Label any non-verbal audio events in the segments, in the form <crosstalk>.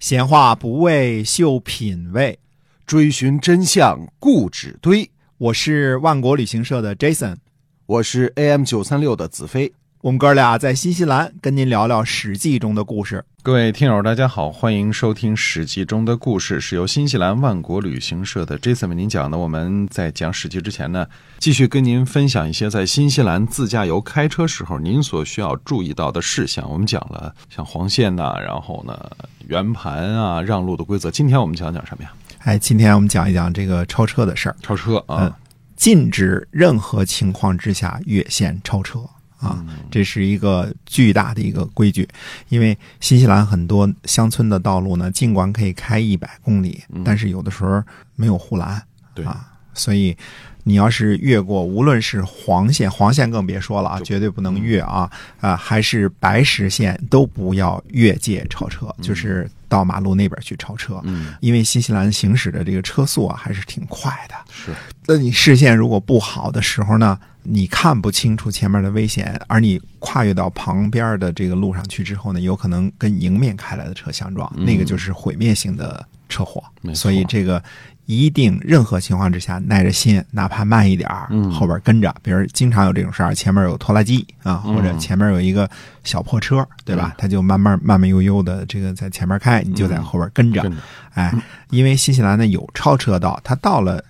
闲话不为秀品味，追寻真相固执堆。我是万国旅行社的 Jason，我是 AM 九三六的子飞。我们哥俩在新西兰跟您聊聊《史记》中的故事。各位听友，大家好，欢迎收听《史记》中的故事，是由新西兰万国旅行社的 Jason 为您讲的。我们在讲《史记》之前呢，继续跟您分享一些在新西兰自驾游开车时候您所需要注意到的事项。我们讲了像黄线呐、然后呢圆盘啊、让路的规则。今天我们讲讲什么呀？哎，今天我们讲一讲这个超车的事儿。超车啊，嗯禁止任何情况之下越线超车啊，这是一个巨大的一个规矩。因为新西兰很多乡村的道路呢，尽管可以开一百公里，但是有的时候没有护栏，对。啊，所以你要是越过，无论是黄线，黄线更别说了啊，绝对不能越啊啊，还是白实线都不要越界超车，就是到马路那边去超车。嗯，因为新西兰行驶的这个车速啊，还是挺快的。是。那你视线如果不好的时候呢，你看不清楚前面的危险，而你跨越到旁边的这个路上去之后呢，有可能跟迎面开来的车相撞，嗯。那个就是毁灭性的车祸。所以这个一定任何情况之下耐着心，哪怕慢一点儿，嗯。后边跟着。比如经常有这种事儿，前面有拖拉机啊，嗯。或者前面有一个小破车，对吧？嗯？他就慢慢慢慢悠悠的这个在前面开，你就在后边跟着。跟着。哎，因为新西兰呢有超车道，它到了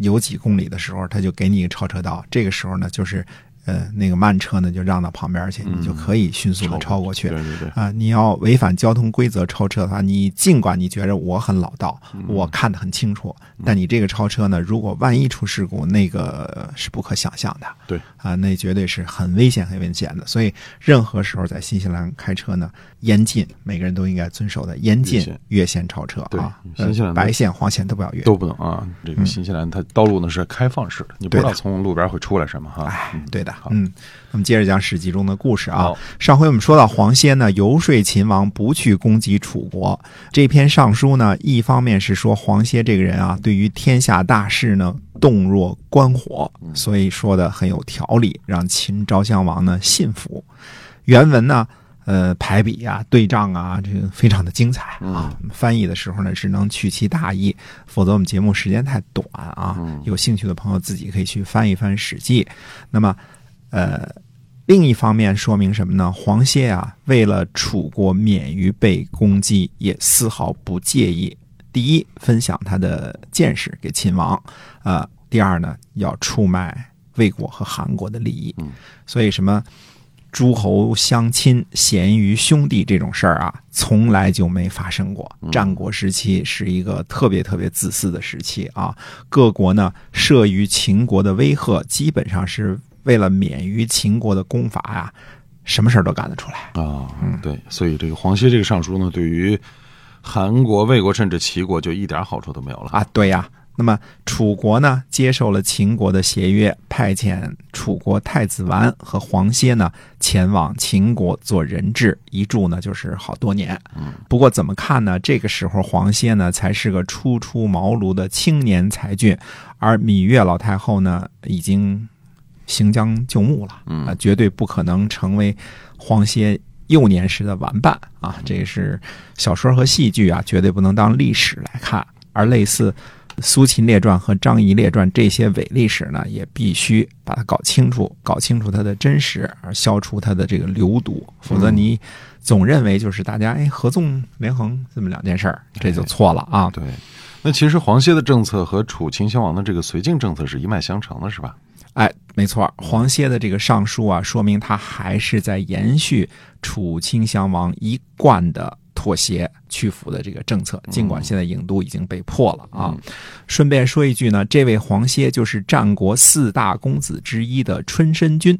有几公里的时候，他就给你一个超车道。这个时候呢，就是呃那个慢车呢就让到旁边去，嗯你就可以迅速的超过去。对对对，啊、你要违反交通规则超车的话，你尽管你觉着我很老道，嗯我看得很清楚，但你这个超车呢，如果万一出事故，那个是不可想象的。对啊，那绝对是很危险、很危险的。所以，任何时候在新西兰开车呢，严禁，每个人都应该遵守的严禁越线超车啊。新西兰呃白线、黄线都不要越。都不能啊。这个新西兰它道路呢是开放式的，你不知道从路边会出来什么哈。哎嗯，对的好，嗯，我们接着讲《史记》中的故事啊。上回我们说到黄歇呢游说秦王不去攻击楚国，这篇上书呢，一方面是说黄歇这个人啊，对于天下大事呢洞若观火，所以说的很有条理，让秦昭襄王呢信服。原文呢。呃，排比啊，对仗啊，这个非常的精彩啊。翻译的时候呢，只能取其大意，否则我们节目时间太短啊。有兴趣的朋友自己可以去翻一翻《史记》。那么，呃，另一方面说明什么呢？黄歇啊，为了楚国免于被攻击，也丝毫不介意。第一，分享他的见识给秦王；呃，第二呢，要出卖魏国和韩国的利益。嗯，所以什么？诸侯相亲、咸于兄弟这种事儿啊，从来就没发生过。战国时期是一个特别特别自私的时期啊，各国呢慑于秦国的威吓，基本上是为了免于秦国的攻伐呀、什么事儿都干得出来。啊，嗯对，所以这个黄歇这个尚书呢，对于韩国、魏国甚至齐国就一点好处都没有了。啊，对呀。那么楚国呢，接受了秦国的协约，派遣楚国太子完和黄歇呢前往秦国做人质，一住呢就是好多年。不过怎么看呢？这个时候黄歇呢才是个初出茅庐的青年才俊，而芈月老太后呢已经行将就木了，嗯啊，绝对不可能成为黄歇幼年时的玩伴啊！这个是小说和戏剧啊，绝对不能当历史来看。而类似《苏秦列传》和《张仪列传》这些伪历史呢，也必须把它搞清楚，搞清楚它的真实，而消除它的这个流毒。否则你总认为就是大家哎合纵连横这么两件事儿，这就错了啊！对，那其实黄歇的政策和楚秦襄王的这个绥靖政策是一脉相承的，是吧？哎，没错，黄歇的这个上书啊，说明他还是在延续楚顷襄王一贯的妥协屈服的这个政策，尽管现在郢都已经被破了啊。顺便说一句呢，这位黄歇就是战国四大公子之一的春申君。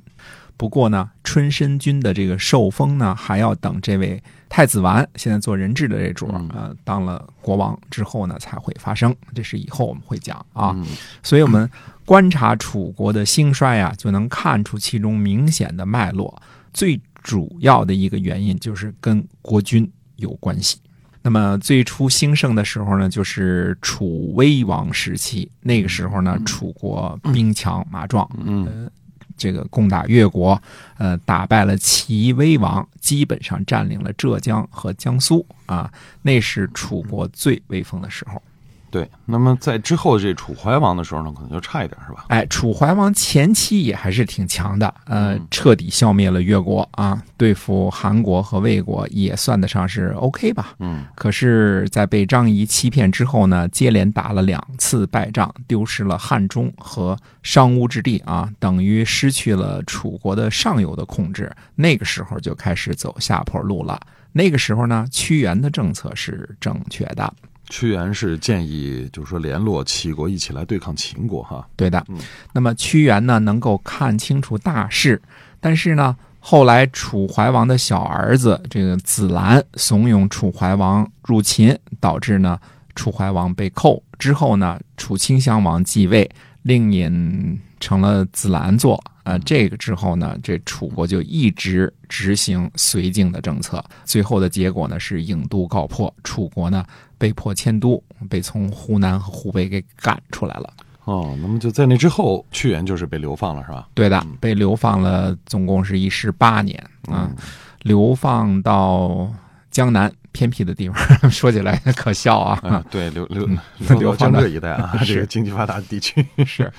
不过呢，春申君的这个受封呢，还要等这位太子完现在做人质的这主儿呃当了国王之后呢，才会发生。这是以后我们会讲啊。所以我们观察楚国的兴衰啊，就能看出其中明显的脉络。最主要的一个原因就是跟国君有关系。那么最初兴盛的时候呢，就是楚威王时期。那个时候呢，楚国兵强马壮，嗯呃，这个攻打越国，呃，打败了齐威王，基本上占领了浙江和江苏啊，那是楚国最威风的时候。对，那么在之后这楚怀王的时候呢，可能就差一点，是吧？哎，楚怀王前期也还是挺强的，呃，彻底消灭了越国啊，对付韩国和魏国也算得上是 OK 吧。嗯，可是，在被张仪欺骗之后呢，接连打了两次败仗，丢失了汉中和商乌之地啊，等于失去了楚国的上游的控制。那个时候就开始走下坡路了。那个时候呢，屈原的政策是正确的。屈原是建议，就是说联络齐国一起来对抗秦国，哈。对的嗯，那么屈原呢，能够看清楚大势，但是呢，后来楚怀王的小儿子这个子兰怂恿楚怀王入秦，导致呢楚怀王被扣。之后呢，楚顷襄王继位，令尹成了子兰做。呃，这个之后呢，这楚国就一直执行绥靖的政策，最后的结果呢是郢都告破，楚国呢被迫迁都，被从湖南和湖北给赶出来了。哦，那么就在那之后，屈原就是被流放了，是吧？对的，被流放了，总共是一十八年啊，流放到江南偏僻的地方，<laughs> 说起来可笑啊。啊，对，流流嗯流到江浙一带啊，<laughs> 这个经济发达的地区。是，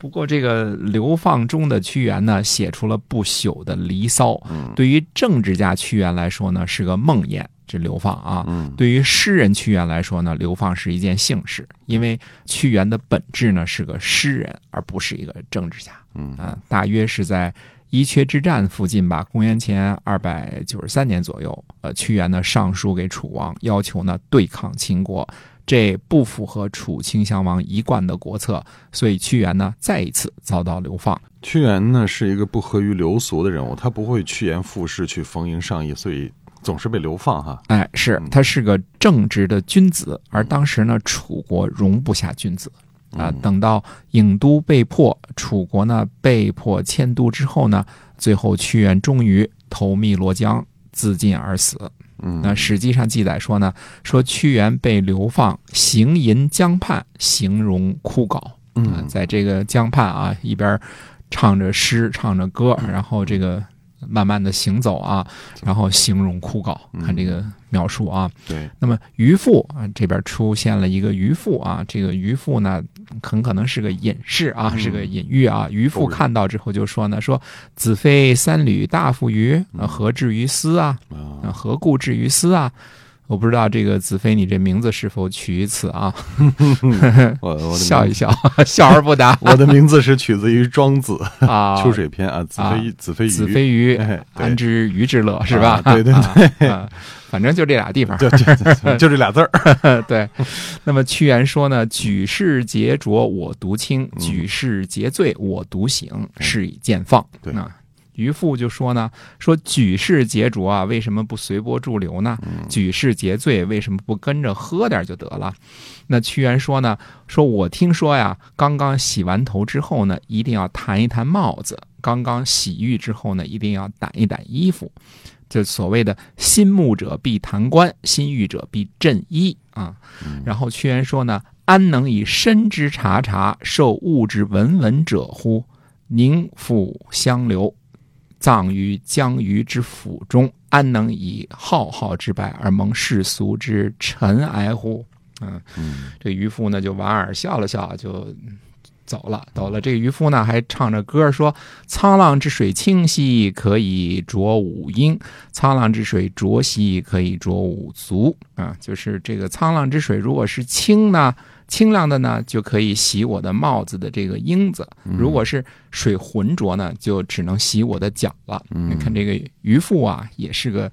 不过这个流放中的屈原呢，写出了不朽的《离骚》。嗯对于政治家屈原来说呢，是个梦魇。这流放啊，嗯对于诗人屈原来说呢，流放是一件幸事，因为屈原的本质呢是个诗人，而不是一个政治家。嗯啊，大约是在伊阙之战附近吧，公元前二百九十三年左右。呃，屈原呢上书给楚王，要求呢对抗秦国，这不符合楚顷襄王一贯的国策，所以屈原呢再一次遭到流放。屈原呢是一个不合于流俗的人物，他不会趋炎附势去逢迎上意，所以总是被流放哈。哎，是他是个正直的君子，而当时呢，楚国容不下君子啊。等到郢都被破，楚国呢被迫迁都之后呢，最后屈原终于投汨罗江，自尽而死。嗯，那史记上记载说呢，说屈原被流放，行吟江畔，形容枯槁。啊嗯在这个江畔啊，一边唱着诗，唱着歌，然后这个慢慢的行走啊，然后形容枯槁。看这个描述啊，对，那么渔父啊，这边出现了一个渔父啊，这个渔父呢，很可能是个隐士啊，是个隐喻啊。渔父看到之后就说呢，说子非三闾大夫于，呃何至于斯啊，何故至于斯啊？我不知道这个子非，你这名字是否取于此啊？<laughs> 我我笑一。笑，<laughs> 笑而不答 <laughs> 我的名字是取自于庄子啊。《秋水篇》啊，子非子非鱼，子非鱼安知鱼之乐是吧？啊对对对、啊，反正就这俩地方。对对对，就这俩字儿。对，那么屈原说呢：“举世皆浊我独清，嗯举世皆醉我独醒，是以见放。”对啊。渔父就说呢，说举世皆浊啊，为什么不随波逐流呢？嗯举世皆醉，为什么不跟着喝点就得了？那屈原说呢，说我听说呀，刚刚洗完头之后呢，一定要弹一弹帽子；刚刚洗浴之后呢，一定要掸一掸衣服。就所谓的“心慕者必弹冠，心欲者必振衣”啊。然后屈原说呢：“安能以身之察察，受物之闻闻者乎？宁复相留，葬于江鱼之腹中，安能以浩浩之败而蒙世俗之尘埃乎？”嗯，嗯这渔夫呢就莞尔笑了笑，就走了。走了，这个渔夫呢还唱着歌说：“沧浪之水清兮，可以濯吾缨；沧浪之水浊兮，可以濯吾足。”啊，就是这个沧浪之水，如果是清呢，清亮的呢，就可以洗我的帽子的这个缨子；如果是水浑浊呢，就只能洗我的脚了。嗯你看这个渔夫啊，也是个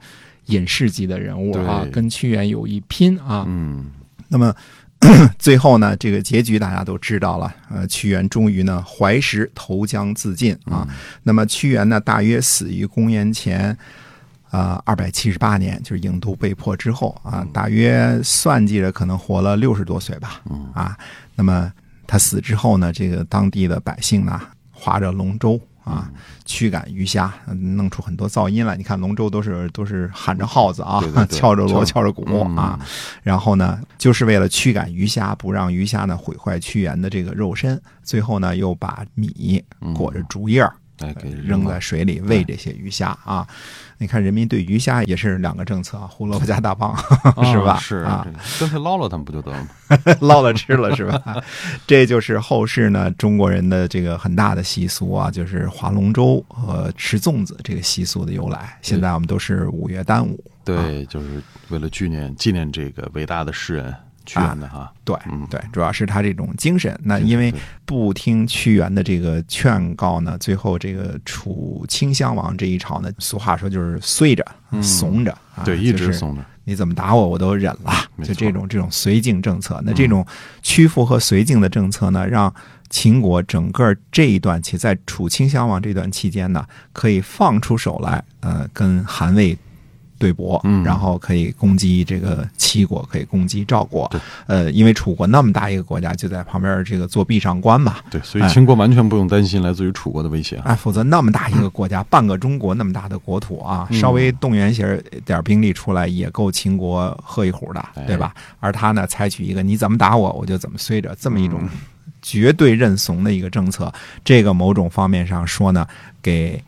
隐士级的人物啊，跟屈原有一拼啊。嗯那么 <clears throat> 最后呢，这个结局大家都知道了。呃，屈原终于呢怀石投江自尽啊。那么屈原呢，大约死于公元前啊二百七十八年，就是郢都被破之后啊，大约算计着可能活了六十多岁吧。啊，那么他死之后呢，这个当地的百姓呢，划着龙舟啊，驱赶鱼虾，嗯弄出很多噪音来。你看龙舟都是都是喊着号子啊，对对对 <laughs> 敲着锣，敲敲着鼓嗯啊。然后呢，就是为了驱赶鱼虾，不让鱼虾呢毁坏屈原的这个肉身。最后呢，又把米裹着竹叶儿哎，给扔在水里喂这些鱼虾啊。你看，人民对鱼虾也是两个政策啊，胡萝卜加大棒，是吧？是啊，干脆捞了他们不就得了吗？捞了吃了是吧？<laughs> 这就是后世呢中国人的这个很大的习俗啊，就是划龙舟和吃粽子这个习俗的由来。现在我们都是五月端午，对，就是为了纪念纪念这个伟大的诗人屈原的哈。对嗯对，主要是他这种精神。那因为不听屈原的这个劝告呢，最后这个楚顷襄王这一朝呢，俗话说就是衰着、嗯怂着啊，对，一就是直怂着。你怎么打我，我都忍了。就这种这种绥靖政策，那这种屈服和绥靖的政策呢，让秦国整个这一段期，在楚顷襄王这段期间呢，可以放出手来，呃，跟韩魏。对搏，嗯。然后可以攻击这个齐国，可以攻击赵国。对，呃，因为楚国那么大一个国家，就在旁边这个做壁上观嘛，对，所以秦国完全不用担心来自于楚国的威胁啊。哎，否则那么大一个国家，半个中国那么大的国土啊，嗯。稍微动员些点兵力出来，也够秦国喝一壶的哎，对吧？而他呢，采取一个你怎么打我，我就怎么随着这么一种嗯。绝对认怂的一个政策，这个某种方面上说呢，给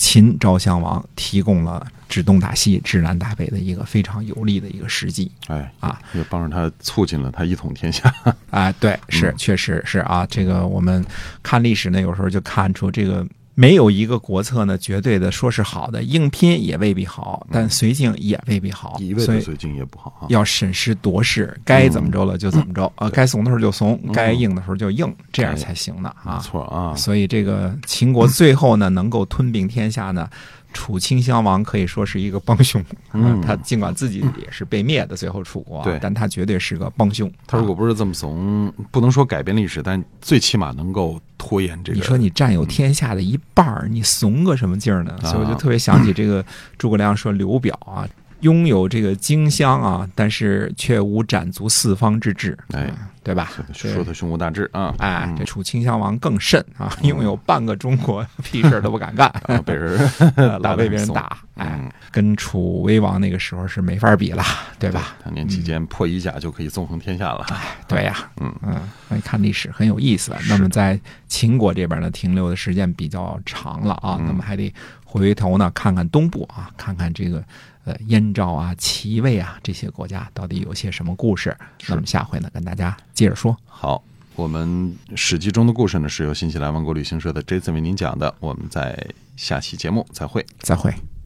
秦昭襄王提供了指东打西、指南打北的一个非常有利的一个时机。哎啊，也帮着他促进了他一统天下。<laughs> 哎，对，是嗯确实是啊。这个我们看历史呢，有时候就看出这个没有一个国策呢绝对的说是好的，硬拼也未必好，但绥靖也未必好一，味所以的绥靖也不好啊。要审时度势，该怎么着了就怎么着，呃，该怂的时候就怂，该硬的时候就硬，这样才行呢没啊。错啊，所以这个秦国最后呢能够吞并天下呢。楚顷襄王可以说是一个帮凶，嗯 <laughs> 他尽管自己也是被灭的，最后楚国但他绝对是个帮凶。他如啊果不是这么怂，不能说改变历史，但最起码能够拖延这个。你说你占有天下的一半儿，你怂个什么劲儿呢？啊所以我就特别想起这个诸葛亮说刘表啊，拥有这个荆襄啊，但是却无斩足四方之志，哎嗯，对吧？说他胸无大志啊，哎，嗯。这楚顷襄王更甚啊，拥有半个中国，屁事儿都不敢干，<laughs> 被人 <laughs> 老被别人打，哎嗯，跟楚威王那个时候是没法比了，对吧？当年期间破衣甲就可以纵横天下了。哎对呀，嗯。嗯，所以看历史很有意思。那么在秦国这边呢，停留的时间比较长了啊，嗯那么还得回头呢看看东部啊，看看这个呃燕赵啊、齐魏啊这些国家到底有些什么故事。是那么下回呢，跟大家接着说。好，我们《史记》中的故事呢，是由新西兰万国旅行社的 Jason 为您讲的。我们在下期节目再会。再会。嗯